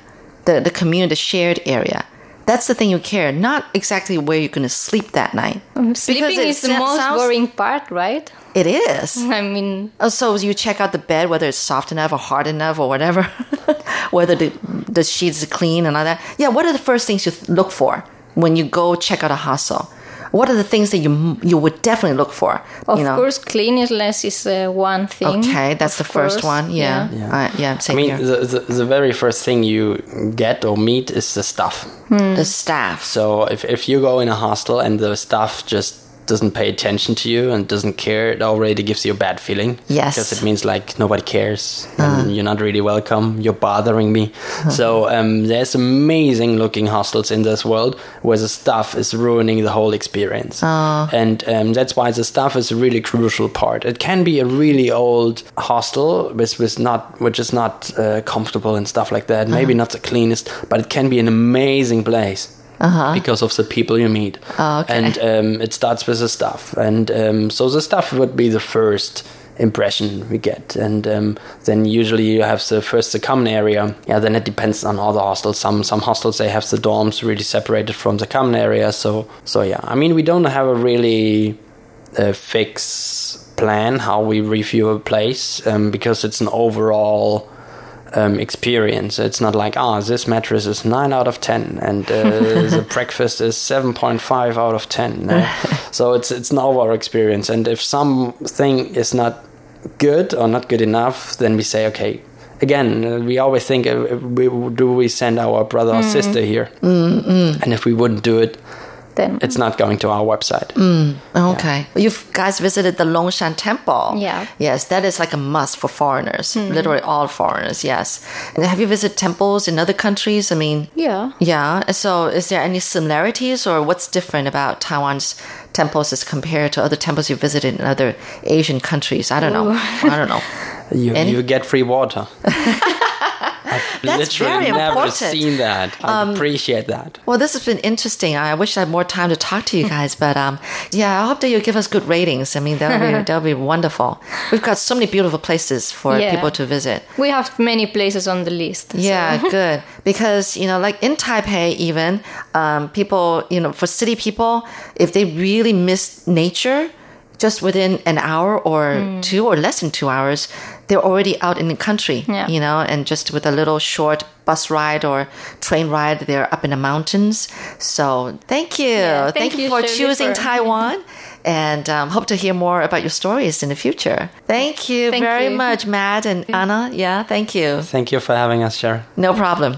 [SPEAKER 3] the, the community, the shared area. That's the thing you care, not exactly where you're going to sleep that night.
[SPEAKER 11] Um, Sleeping is the most
[SPEAKER 3] sounds-
[SPEAKER 11] boring part, right?
[SPEAKER 3] It is.
[SPEAKER 11] I mean,
[SPEAKER 3] Oh, so you check out the bed, whether it's soft enough or hard enough or whatever, whether the, the sheets are clean and all that. Yeah, what are the first things you look for when you go check out a hostel? What are the things that you you would definitely look for?
[SPEAKER 11] of
[SPEAKER 3] you know?
[SPEAKER 11] course, cleanliness is uh, one thing.
[SPEAKER 3] Okay, that's
[SPEAKER 11] of
[SPEAKER 3] the first one. Yeah,
[SPEAKER 12] Yeah.
[SPEAKER 3] Uh, yeah.
[SPEAKER 12] I
[SPEAKER 3] Same
[SPEAKER 12] mean, the, the, the very first thing you get or meet is the stuff.
[SPEAKER 3] The staff.
[SPEAKER 12] So if, if you go in a hostel and the staff just doesn't pay attention to you and doesn't care, it already gives you a bad feeling.
[SPEAKER 3] Yes.
[SPEAKER 12] Because it means like nobody cares and you're not really welcome. You're bothering me. So um, there's amazing looking hostels in this world where the staff is ruining the whole experience. And um, that's why the staff is a really crucial part. It can be a really old hostel with, with not which is not uh, comfortable and stuff like that. Maybe not the cleanest, but it can be an amazing place
[SPEAKER 3] Uh-huh.
[SPEAKER 12] because of the people you meet.
[SPEAKER 3] Oh, okay.
[SPEAKER 12] And um, it starts with the stuff. And um, so the stuff would be the first impression we get. And um, then usually you have the first the common area. Yeah, then it depends on all the hostels. Some some hostels they have the dorms really separated from the common area. So so yeah, I mean we don't have a really uh, fix plan how we review a place um, because it's an overall um, experience. It's not like, ah, this mattress is 9 out of 10 and uh, the breakfast is 7.5 out of 10. no? so it's, it's an overall experience. And if something is not good or not good enough, then we say, okay, again, uh, we always think, uh, we, do we send our brother or sister here? And if we wouldn't do it,
[SPEAKER 11] Then
[SPEAKER 12] it's not going to our website.
[SPEAKER 3] Mm, okay. You guys visited the Longshan Temple.
[SPEAKER 11] Yeah.
[SPEAKER 3] Yes, that is like a must for foreigners, literally all foreigners, yes. And have you visited temples in other countries? I mean,
[SPEAKER 11] yeah.
[SPEAKER 3] yeah. So is there any similarities or what's different about Taiwan's temples as compared to other temples you visited in other Asian countries? I don't know. I don't know.
[SPEAKER 12] You,
[SPEAKER 3] Any-
[SPEAKER 12] you get free water. I've
[SPEAKER 3] That's
[SPEAKER 12] literally
[SPEAKER 3] very
[SPEAKER 12] never
[SPEAKER 3] important.
[SPEAKER 12] seen that. I
[SPEAKER 3] Um,
[SPEAKER 12] appreciate that.
[SPEAKER 3] Well, this has been interesting. I wish I had more time to talk to you guys, but um, yeah, I hope that you give us good ratings. I mean, that would be that would be wonderful. We've got so many beautiful places for
[SPEAKER 11] Yeah.
[SPEAKER 3] people to visit.
[SPEAKER 11] We have many places on the list. so-
[SPEAKER 3] Yeah, good. Because, you know, like in Taipei, even, um, people, you know, for city people, if they really miss nature, just within an hour or two or less than two hours, they're already out in the country,
[SPEAKER 11] Yeah.
[SPEAKER 3] you know, and just with a little short bus ride or train ride, they're up in the mountains. So thank you.
[SPEAKER 11] Yeah,
[SPEAKER 3] thank,
[SPEAKER 11] thank
[SPEAKER 3] you
[SPEAKER 11] you,
[SPEAKER 3] for
[SPEAKER 11] Shirley,
[SPEAKER 3] choosing
[SPEAKER 11] for-
[SPEAKER 3] Taiwan. And um, hope to hear more about your stories in the future. Thank you
[SPEAKER 11] Thank
[SPEAKER 3] very
[SPEAKER 11] you.
[SPEAKER 3] much, Matt and Anna. Yeah, thank you.
[SPEAKER 12] Thank you for having us, Sharon.
[SPEAKER 3] No problem.